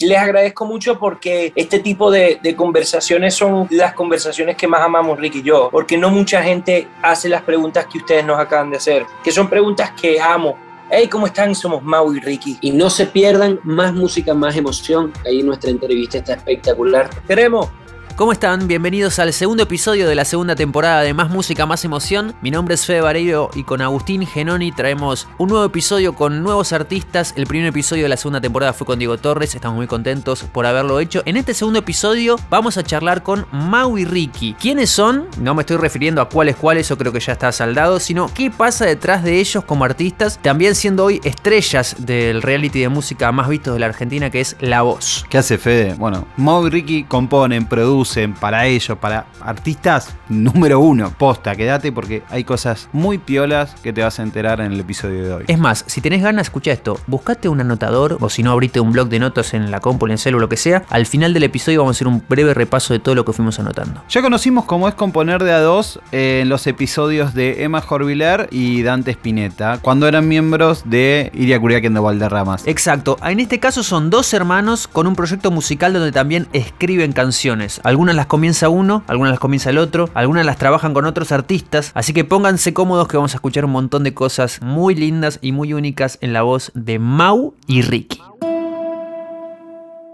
Les agradezco mucho porque este tipo de, de, conversaciones son las conversaciones que más amamos Ricky y yo, porque no mucha gente hace las preguntas que ustedes nos acaban de hacer, que son preguntas que amo. Hey, ¿cómo están? Somos Mau y Ricky. Y no se pierdan más música, más emoción. Ahí nuestra entrevista está espectacular. Queremos. ¿Cómo están? Bienvenidos al segundo episodio de la segunda temporada de Más Música, Más Emoción. Mi nombre es Fede Vareiro y con Agustín Genoni traemos un nuevo episodio con nuevos artistas. El primer episodio de la segunda temporada fue con Diego Torres, estamos muy contentos por haberlo hecho. En este segundo episodio vamos a charlar con Mau y Ricky. ¿Quiénes son? No me estoy refiriendo a cuáles cuáles, yo creo que ya está saldado, sino qué pasa detrás de ellos como artistas, también siendo hoy estrellas del reality de música más visto de la Argentina que es La Voz. ¿Qué hace Fede? Bueno, Mau y Ricky componen, producen para ellos, para artistas número uno. Posta, quédate porque hay cosas muy piolas que te vas a enterar en el episodio de hoy. Es más, si tenés ganas, escucha esto. Buscate un anotador o si no, abrite un blog de notas en la compu, en el celu, lo que sea. Al final del episodio vamos a hacer un breve repaso de todo lo que fuimos anotando. Ya conocimos cómo es componer de a dos en los episodios de Emma Jorviler y Dante Spinetta, cuando eran miembros de Iria Curiaquendo Valderramas. Exacto. En este caso son dos hermanos con un proyecto musical donde también escriben canciones. Algunas las comienza uno, algunas las comienza el otro, algunas las trabajan con otros artistas, así que pónganse cómodos que vamos a escuchar un montón de cosas muy lindas y muy únicas en la voz de Mau y Ricky.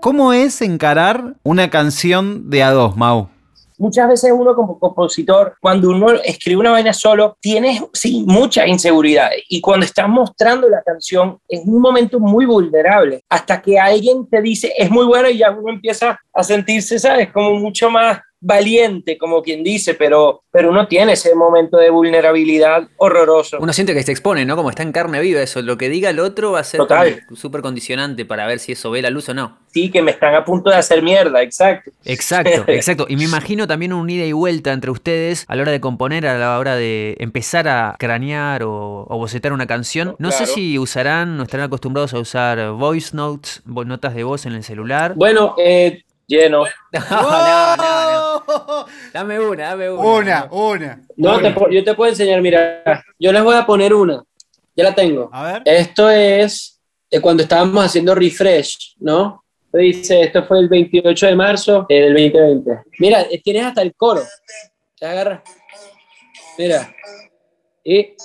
¿Cómo es encarar una canción de a dos, Mau? Muchas veces uno como compositor, cuando uno escribe una vaina solo, tiene sí, muchas inseguridades. Y cuando estás mostrando la canción, es un momento muy vulnerable. Hasta que alguien te dice, es muy buena y ya uno empieza a sentirse, ¿sabes? Como mucho más valiente, como quien dice, pero, pero uno tiene ese momento de vulnerabilidad horroroso. Uno siente que se expone, ¿no? Como está en carne viva eso. Lo que diga el otro va a ser súper condicionante para ver si eso ve la luz o no. Sí, que me están a punto de hacer mierda, exacto. Exacto, exacto. Y me imagino también un ida y vuelta entre ustedes a la hora de componer, a la hora de empezar a cranear o, o bocetar una canción. No sé si usarán o estarán acostumbrados a usar voice notes, notas de voz en el celular. Bueno, eh, lleno. No, no, no, Dame una, dame una. Una, una. No, yo te puedo enseñar, mira, yo les voy a poner una. Ya la tengo. A ver. Esto es de cuando estábamos haciendo refresh, ¿no? Dice, esto fue el 28 de marzo del 2020. Mira, tienes hasta el coro. Te agarra. Mira. Y.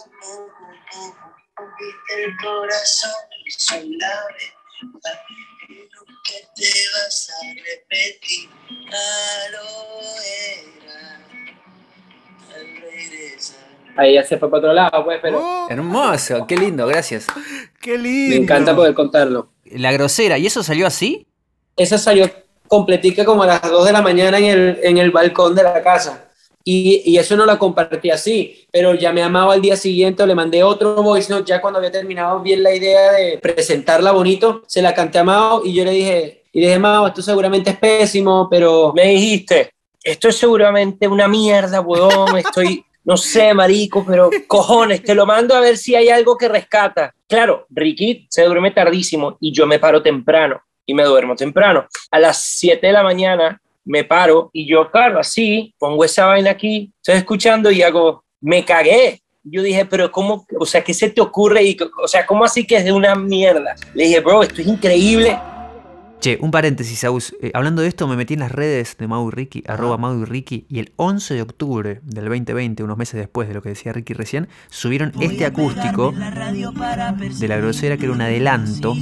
Que te vas a repetir. Ahí ya se fue para otro lado, pues, pero. Oh. Hermoso, qué lindo, gracias. Qué lindo. Me encanta poder contarlo. La grosera, ¿y eso salió así? Esa salió completica como a las 2 de la mañana en el, en el balcón de la casa. Y, y, eso no lo compartí así, pero ya me amaba al día siguiente, le mandé otro voice note, ya cuando había terminado bien la idea de presentarla bonito, se la canté a Mao y yo le dije, y dije, Mao, esto seguramente es pésimo, pero me dijiste, esto es seguramente una mierda, weón, estoy, no sé, marico, pero cojones, te lo mando a ver si hay algo que rescata. Claro, Ricky se duerme tardísimo y yo me paro temprano y me duermo temprano. A las 7 de la mañana me paro y yo, claro, así, pongo esa vaina aquí, estoy escuchando y hago, me cagué. Yo dije, pero ¿cómo? O sea, ¿qué se te ocurre? Y, o sea, ¿cómo así que es de una mierda? Le dije, bro, esto es increíble. Che, un paréntesis, Aus. Eh, hablando de esto, me metí en las redes de Mau y Ricky, arroba Mau y Ricky, y el 11 de octubre del 2020, unos meses después de lo que decía Ricky recién, subieron este acústico de la grosera que era un adelanto.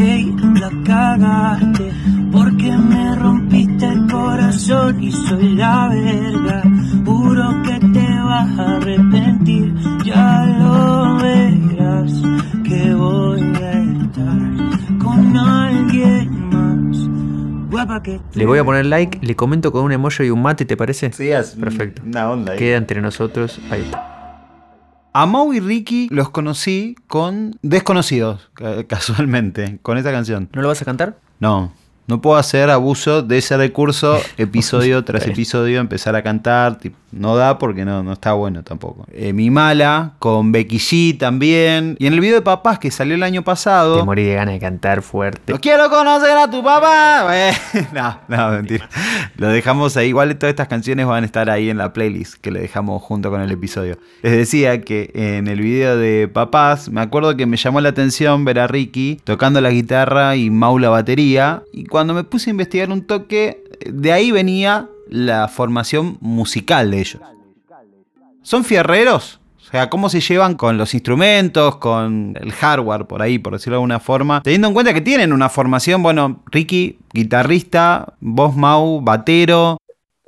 Hey, la cagaste, porque me rompiste el corazón y soy la verga. Juro que te vas a arrepentir, ya lo verás que voy a estar con alguien más. Guapa que le voy a poner like, le comento con un emoji y un mate, ¿te parece? Sí, es perfecto. Una onda ahí. Queda entre nosotros. Ahí está. A Mau y Ricky los conocí con Desconocidos, casualmente, con esta canción. ¿No lo vas a cantar? No. No puedo hacer abuso de ese recurso episodio tras episodio, empezar a cantar, no da porque no, no está bueno tampoco. Eh, Mi Mala, con Becky G también. Y en el video de papás que salió el año pasado. Te morí de ganas de cantar fuerte. ¡No quiero conocer a tu papá! no, no, mentira. Lo dejamos ahí. Igual todas estas canciones van a estar ahí en la playlist que le dejamos junto con el episodio. Les decía que en el video de papás, me acuerdo que me llamó la atención ver a Ricky tocando la guitarra y Mau la batería. Y cuando me puse a investigar un toque, de ahí venía la formación musical de ellos. ¿Son fierreros? O sea, ¿cómo se llevan con los instrumentos, con el hardware, por ahí, por decirlo de alguna forma? Teniendo en cuenta que tienen una formación, bueno, Ricky, guitarrista, vos Mau, batero,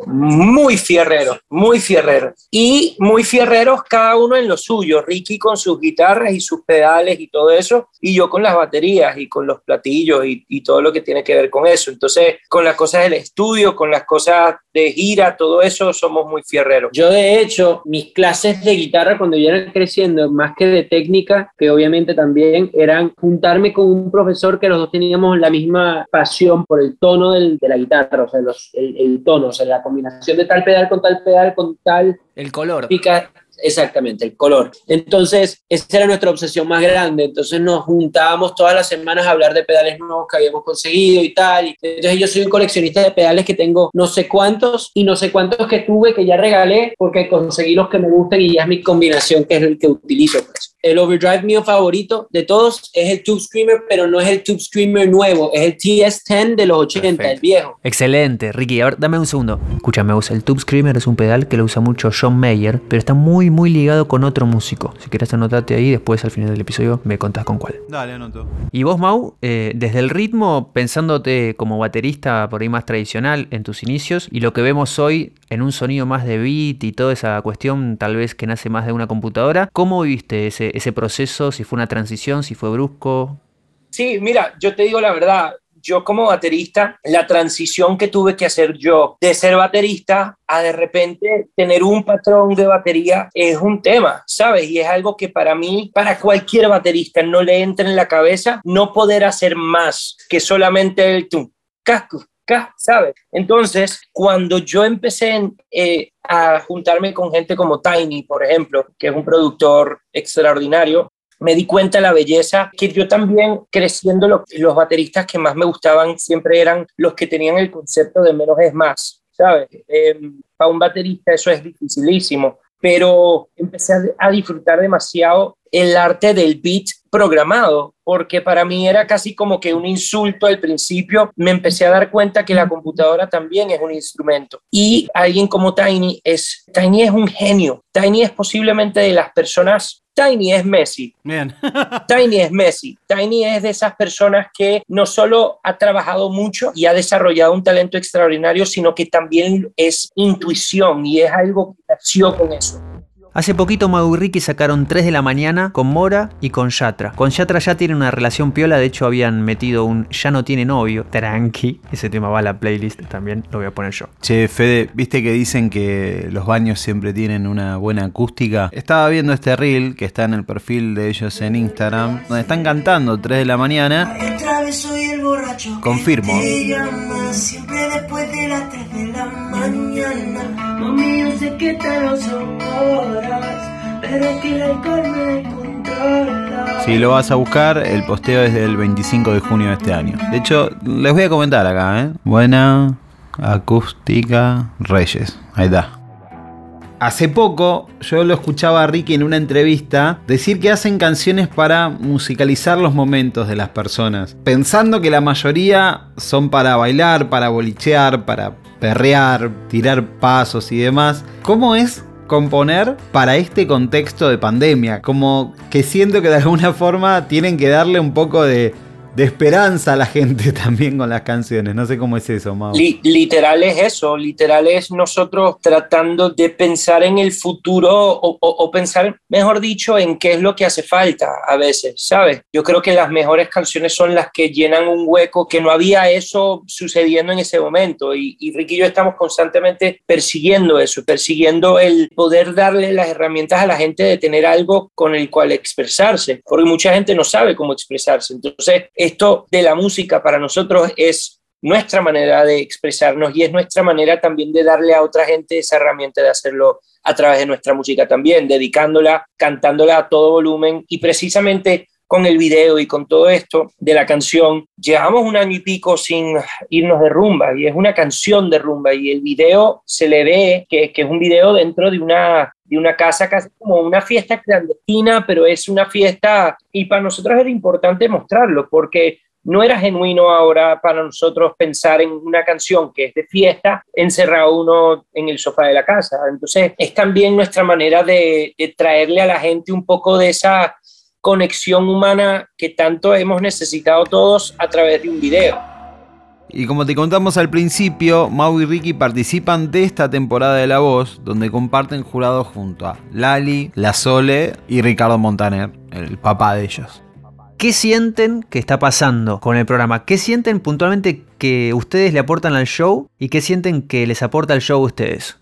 muy fierreros, muy fierreros. Y muy fierreros cada uno en lo suyo. Ricky con sus guitarras y sus pedales y todo eso, y yo con las baterías y con los platillos y, y, todo lo que tiene que ver con eso. Entonces, con las cosas del estudio, con las cosas de gira, todo eso, somos muy fierreros. Yo, de hecho, mis clases de guitarra cuando yo era creciendo, más que de técnica, que obviamente también eran juntarme con un profesor que los dos teníamos la misma pasión por el tono del, de la guitarra, o sea, los, el, el tono, o sea, la combinación de tal pedal con tal pedal con tal... El color. Pica, exactamente, el color. Entonces, esa era nuestra obsesión más grande. Entonces nos juntábamos todas las semanas a hablar de pedales nuevos que habíamos conseguido y tal. Entonces yo soy un coleccionista de pedales que tengo no sé cuántos y no sé cuántos que tuve que ya regalé porque conseguí los que me gustan y ya es mi combinación que es el que utilizo. Pues. El overdrive mío favorito de todos es el Tube Screamer, pero no es el Tube Screamer nuevo, es el TS10 de los 80, Perfecto. el viejo. Excelente, Ricky. A ver, dame un segundo. Escúchame, usa el Tube Screamer es un pedal que lo usa mucho John Mayer, pero está muy, muy ligado con otro músico. Si quieres anotate ahí, después al final del episodio me contás con cuál. Dale, anoto. Y vos, Mau, eh, desde el ritmo, pensándote como baterista por ahí más tradicional en tus inicios, y lo que vemos hoy en un sonido más de beat y toda esa cuestión, tal vez que nace más de una computadora, ¿cómo viviste ese, ese proceso? Si fue una transición, si fue brusco. Sí, mira, yo te digo la verdad, yo como baterista, la transición que tuve que hacer yo de ser baterista a de repente tener un patrón de batería es un tema, ¿sabes? Y es algo que para mí, para cualquier baterista, no le entra en la cabeza no poder hacer más que solamente el tum, casco, ¿sabes? Entonces, cuando yo empecé eh, a juntarme con gente como Tiny, por ejemplo, que es un productor extraordinario, me di cuenta de la belleza que yo también creciendo lo, los bateristas que más me gustaban siempre eran los que tenían el concepto de menos es más, ¿sabes? Eh, para un baterista eso es dificilísimo, pero empecé a disfrutar demasiado el arte del beat programado, porque para mí era casi como que un insulto al principio. Me empecé a dar cuenta que la computadora también es un instrumento. Y alguien como Tiny es, Tiny es un genio. Tiny es posiblemente de las personas Tiny es Messi. Tiny es Messi. Tiny es de esas personas que no solo ha trabajado mucho y ha desarrollado un talento extraordinario, sino que también es intuición y es algo que nació con eso. Hace poquito Mau y Ricky sacaron 3 de la mañana con Mora y con Yatra. Con Yatra ya tienen una relación piola, de hecho habían metido un Ya no tiene novio, tranqui. Ese tema va a la playlist también, lo voy a poner yo. Che, Fede, viste que dicen que los baños siempre tienen una buena acústica. Estaba viendo este reel que está en el perfil de ellos en Instagram, donde están cantando 3 de la mañana. Confirmo. Siempre después de las 3 de la mañana. Sé que te pero que el alcohol me controla. Si lo vas a buscar, el posteo es del 25 de junio de este año. De hecho, les voy a comentar acá, ¿eh? Buena acústica Reyes. Ahí está. Hace poco yo lo escuchaba a Ricky en una entrevista decir que hacen canciones para musicalizar los momentos de las personas, pensando que la mayoría son para bailar, para bolichear, para perrear, tirar pasos y demás. ¿Cómo es componer para este contexto de pandemia. Como que siento que de alguna forma tienen que darle un poco de, de esperanza a la gente también con las canciones. No sé cómo es eso, Mau. Li literal es eso, literal es nosotros tratando de pensar en el futuro o, o, o, pensar, mejor dicho, en qué es lo que hace falta a veces, ¿sabes? Yo creo que las mejores canciones son las que llenan un hueco, que no había eso sucediendo en ese momento y, y Ricky y yo estamos constantemente persiguiendo eso, persiguiendo el poder darle las herramientas a la gente de tener algo con el cual expresarse, porque mucha gente no sabe cómo expresarse. Entonces, esto de la música para nosotros es nuestra manera de expresarnos y es nuestra manera también de darle a otra gente esa herramienta de hacerlo a través de nuestra música también, dedicándola, cantándola a todo volumen. Y precisamente con el video y con todo esto de la canción, llevamos un año y pico sin irnos de rumba y es una canción de rumba y el video se le ve que, que es un video dentro de una, de una casa casi como una fiesta clandestina, pero es una fiesta y para nosotros era importante mostrarlo porque no era genuino ahora para nosotros pensar en una canción que es de fiesta, encerrado uno en el sofá de la casa. Entonces es también nuestra manera de, de traerle a la gente un poco de esa conexión humana que tanto hemos necesitado todos a través de un video. Y como te contamos al principio, Mau y Ricky participan de esta temporada de La Voz, donde comparten jurado junto a Lali, La Sole y Ricardo Montaner, el papá de ellos. ¿Qué sienten que está pasando con el programa? ¿Qué sienten puntualmente que ustedes le aportan al show y qué sienten que les aporta el show a ustedes?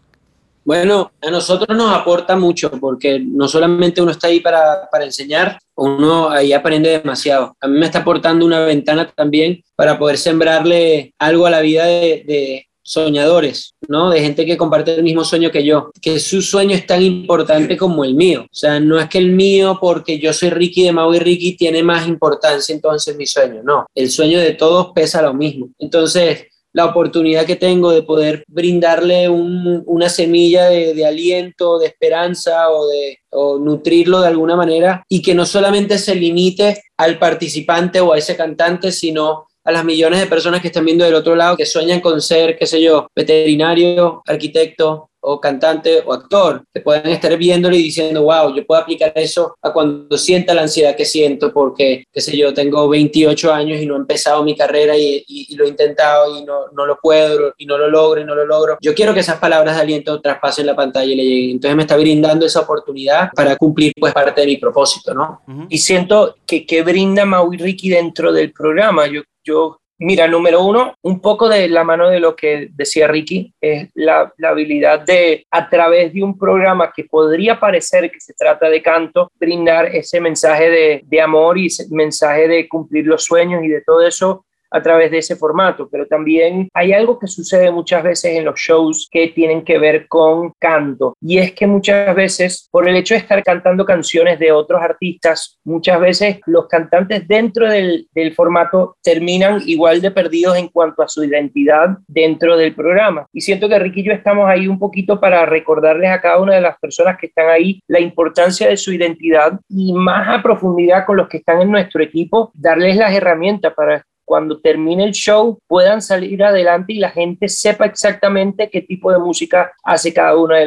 Bueno, a nosotros nos aporta mucho porque no solamente uno está ahí para, para, enseñar, uno ahí aprende demasiado. A mí me está aportando una ventana también para poder sembrarle algo a la vida de, soñadores, ¿no? De gente que comparte el mismo sueño que yo, que su sueño es tan importante como el mío. O sea, no es que el mío, porque yo soy Ricky de Mau y Ricky, tiene más importancia entonces mi sueño. No, el sueño de todos pesa lo mismo. Entonces, la oportunidad que tengo de poder brindarle un, una semilla de, de, aliento, de esperanza o de o nutrirlo de alguna manera y que no solamente se limite al participante o a ese cantante, sino a las millones de personas que están viendo del otro lado que sueñan con ser, qué sé yo, veterinario, arquitecto, o cantante o actor, que pueden estar viéndolo y diciendo, wow, yo puedo aplicar eso a cuando sienta la ansiedad que siento porque, qué sé yo, tengo 28 años y no he empezado mi carrera y, y, y lo he intentado y no, no, lo puedo y no lo logro y no lo logro. Yo quiero que esas palabras de aliento traspasen la pantalla y le lleguen. Entonces me está brindando esa oportunidad para cumplir pues parte de mi propósito, ¿no? Uh -huh. Y siento que, que brinda Mau y Ricky dentro del programa. Yo, yo Mira, número uno, un poco de la mano de lo que decía Ricky, es la, habilidad de, a través de un programa que podría parecer que se trata de canto, brindar ese mensaje de, de amor y ese mensaje de cumplir los sueños y de todo eso a través de ese formato, pero también hay algo que sucede muchas veces en los shows que tienen que ver con canto y es que muchas veces por el hecho de estar cantando canciones de otros artistas, muchas veces los cantantes dentro del, del formato terminan igual de perdidos en cuanto a su identidad dentro del programa. Y siento que Ricky y yo estamos ahí un poquito para recordarles a cada una de las personas que están ahí la importancia de su identidad y más a profundidad con los que están en nuestro equipo, darles las herramientas para cuando termine el show puedan salir adelante y la gente sepa exactamente qué tipo de música hace cada uno de,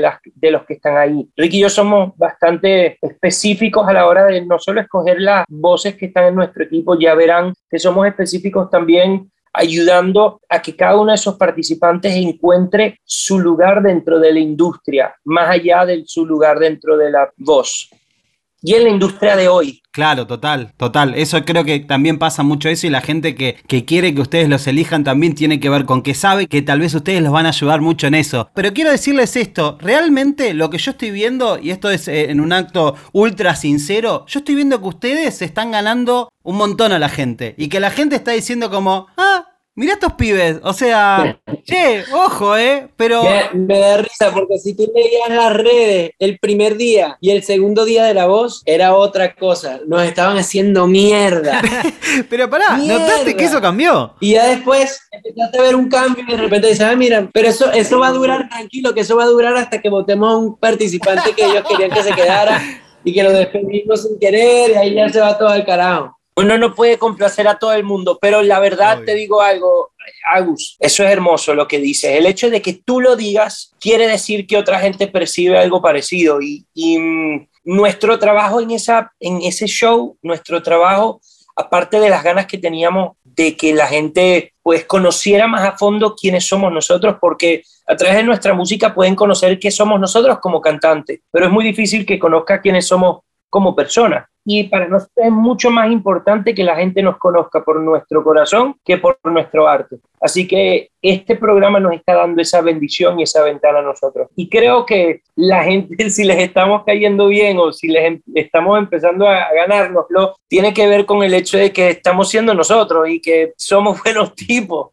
los que están ahí. Ricky y yo somos bastante específicos a la hora de no solo escoger las voces que están en nuestro equipo, ya verán que somos específicos también ayudando a que cada uno de esos participantes encuentre su lugar dentro de la industria, más allá de su lugar dentro de la voz y en la industria de hoy. Claro, total, total. Eso creo que también pasa mucho eso y la gente que, que, quiere que ustedes los elijan también tiene que ver con que sabe que tal vez ustedes los van a ayudar mucho en eso. Pero quiero decirles esto, realmente lo que yo estoy viendo, y esto es en un acto ultra sincero, yo estoy viendo que ustedes están ganando un montón a la gente y que la gente está diciendo como, ah, Mirá estos pibes, o sea, che, ojo, eh, pero... Me, me, da risa porque si tú leías las redes el primer día y el segundo día de la voz, era otra cosa, nos estaban haciendo mierda. pero pará, mierda. ¿notaste que eso cambió? Y ya después empezaste a ver un cambio y de repente dices, ah, mira, pero eso, eso va a durar, tranquilo, que eso va a durar hasta que votemos a un participante que ellos querían que se quedara y que lo despedimos sin querer y ahí ya se va todo al carajo uno no puede complacer a todo el mundo, pero la verdad te digo algo, Agus, eso es hermoso lo que dices. El hecho de que tú lo digas quiere decir que otra gente percibe algo parecido y, y mm, nuestro trabajo en, esa, en ese show, nuestro trabajo, aparte de las ganas que teníamos de que la gente pues conociera más a fondo quiénes somos nosotros, porque a través de nuestra música pueden conocer qué somos nosotros como cantantes, pero es muy difícil que conozca quiénes somos como personas y para nosotros es mucho más importante que la gente nos conozca por nuestro corazón que por nuestro arte. Así que este programa nos está dando esa bendición y esa ventana a nosotros. Y creo que la gente, si les estamos cayendo bien o si les em estamos empezando a ganárnoslo, tiene que ver con el hecho de que estamos siendo nosotros y que somos buenos tipos.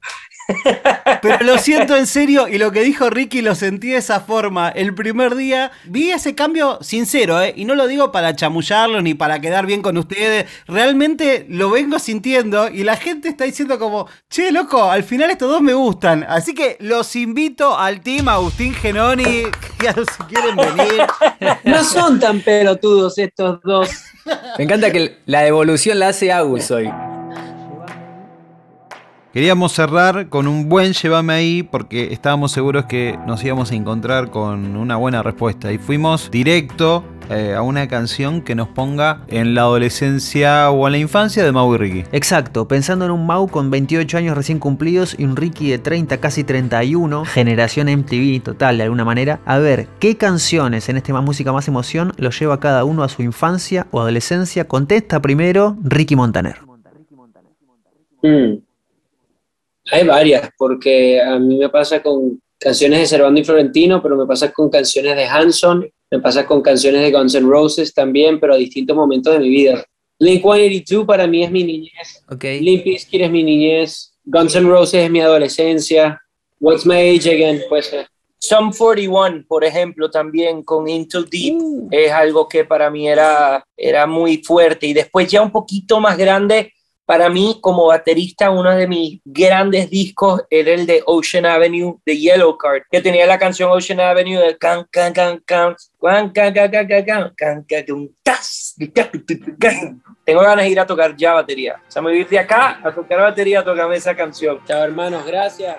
Pero lo siento en serio y lo que dijo Ricky lo sentí de esa forma. El primer día vi ese cambio sincero, ¿eh? Y no lo digo para chamullarlo ni para quedar bien con ustedes. Realmente lo vengo sintiendo y la gente está diciendo como, che, loco, al final estos dos me gustan. Así que los invito al team Agustín Genoni, que si quieren venir. No son tan pelotudos estos dos. Me encanta que la devolución la hace Agus hoy. Queríamos cerrar con un buen llévame ahí porque estábamos seguros que nos íbamos a encontrar con una buena respuesta y fuimos directo eh, a una canción que nos ponga en la adolescencia o en la infancia de Mau y Ricky. Exacto, pensando en un Mau con 28 años recién cumplidos y un Ricky de 30, casi 31, generación MTV total de alguna manera. A ver, ¿qué canciones en este Más Música Más Emoción lo lleva cada uno a su infancia o adolescencia? Contesta primero Ricky Montaner. Mm. Hay varias, porque a mí me pasa con canciones de Servando y Florentino, pero me pasa con canciones de Hanson, me pasa con canciones de Guns N' Roses también, pero a distintos momentos de mi vida. Blink 182 para mí es mi niñez. Okay. Limp Bizkit es mi niñez. Guns N' Roses es mi adolescencia. What's My Age Again, pues. Sum 41, por ejemplo, también con Into Deep, es algo que para mí era, era muy fuerte. Y después ya un poquito más grande, para mí como baterista, uno de mis grandes discos era el de Ocean Avenue de Yellow Card, que tenía la canción Ocean Avenue de can can can can can can can can can can can can. Tengo ganas de ir a tocar ya batería. O sea, me voy de acá a tocar batería, a tocarme esa canción. Chao, hermanos, gracias.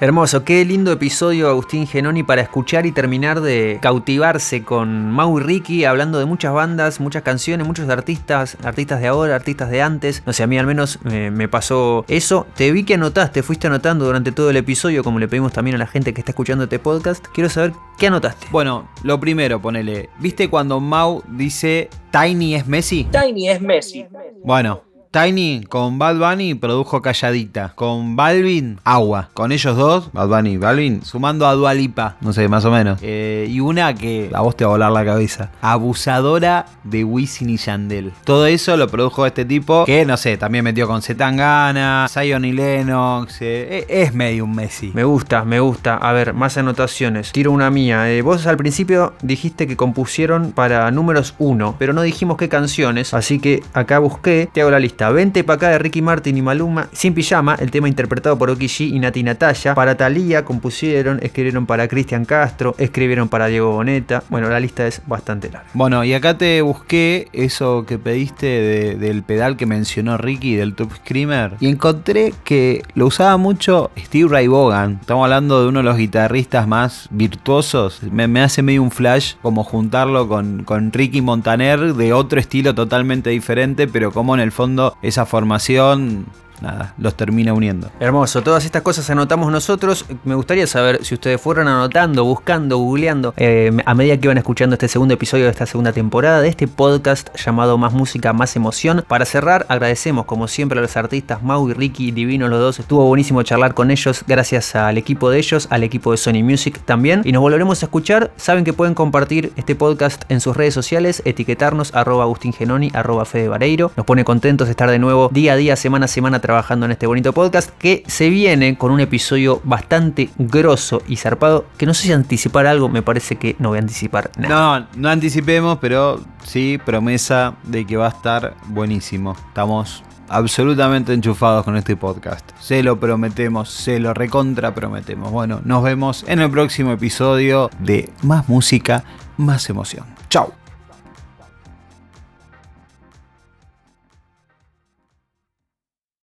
Hermoso, qué lindo episodio Agustín Genoni para escuchar y terminar de cautivarse con Mau y Ricky, hablando de muchas bandas, muchas canciones, muchos artistas, artistas de ahora, artistas de antes. No sé, a mí al menos eh, me pasó eso. Te vi que anotaste, fuiste anotando durante todo el episodio, como le pedimos también a la gente que está escuchando este podcast. Quiero saber qué anotaste. Bueno, lo primero, ponele. ¿Viste cuando Mau dice Tiny es Messi? Tiny es Messi. Bueno, Tiny con Bad Bunny produjo Calladita. Con Balvin, Agua. Con ellos dos, Bad Bunny y Balvin, sumando a Dualipa, no sé, más o menos. Eh, y una que a vos te va a volar la cabeza. Abusadora de Wisin y Yandel. Todo eso lo produjo este tipo que, no sé, también metió con Zetangana, Zion y Lennox. eh, es medio un Messi. Me gusta, me gusta. A ver, más anotaciones. Tiro una mía. Eh, vos al principio dijiste que compusieron para números 1, pero no dijimos qué canciones, así que acá busqué, te hago la lista. Vente pa' acá de Ricky Martin y Maluma, Sin Pijama, el tema interpretado por Oki G y Nati Natalia. Para Thalía compusieron, escribieron para Cristian Castro, escribieron para Diego Boneta. Bueno, la lista es bastante larga. Bueno, y acá te busqué eso que pediste de- del pedal que mencionó Ricky, del Top Screamer, y encontré que lo usaba mucho Steve Ray Vaughan. Estamos hablando de uno de los guitarristas más virtuosos. Me, me hace medio un flash como juntarlo con, con Ricky Montaner de otro estilo totalmente diferente, pero como en el fondo esa formación, nada, los termina uniendo. Hermoso, todas estas cosas anotamos nosotros. Me gustaría saber si ustedes fueron anotando, buscando, googleando eh, a medida que iban escuchando este segundo episodio de esta segunda temporada de este podcast llamado Más Música, Más Emoción. Para cerrar, agradecemos como siempre a los artistas Mau y Ricky, divinos los dos. Estuvo buenísimo charlar con ellos, gracias al equipo de ellos, al equipo de Sony Music también. Y nos volveremos a escuchar. Saben que pueden compartir este podcast en sus redes sociales, etiquetarnos arroba Agustín arroba Fede Vareiro. Nos pone contentos de estar de nuevo día a día, semana a semana trabajando en este bonito podcast que se viene con un episodio bastante grosso y zarpado. Que no sé si anticipar algo, me parece que no voy a anticipar nada. No, no anticipemos, pero sí, promesa de que va a estar buenísimo. Estamos absolutamente enchufados con este podcast. Se lo prometemos, se lo recontra prometemos. Bueno, nos vemos en el próximo episodio de Más Música, Más Emoción. Chau.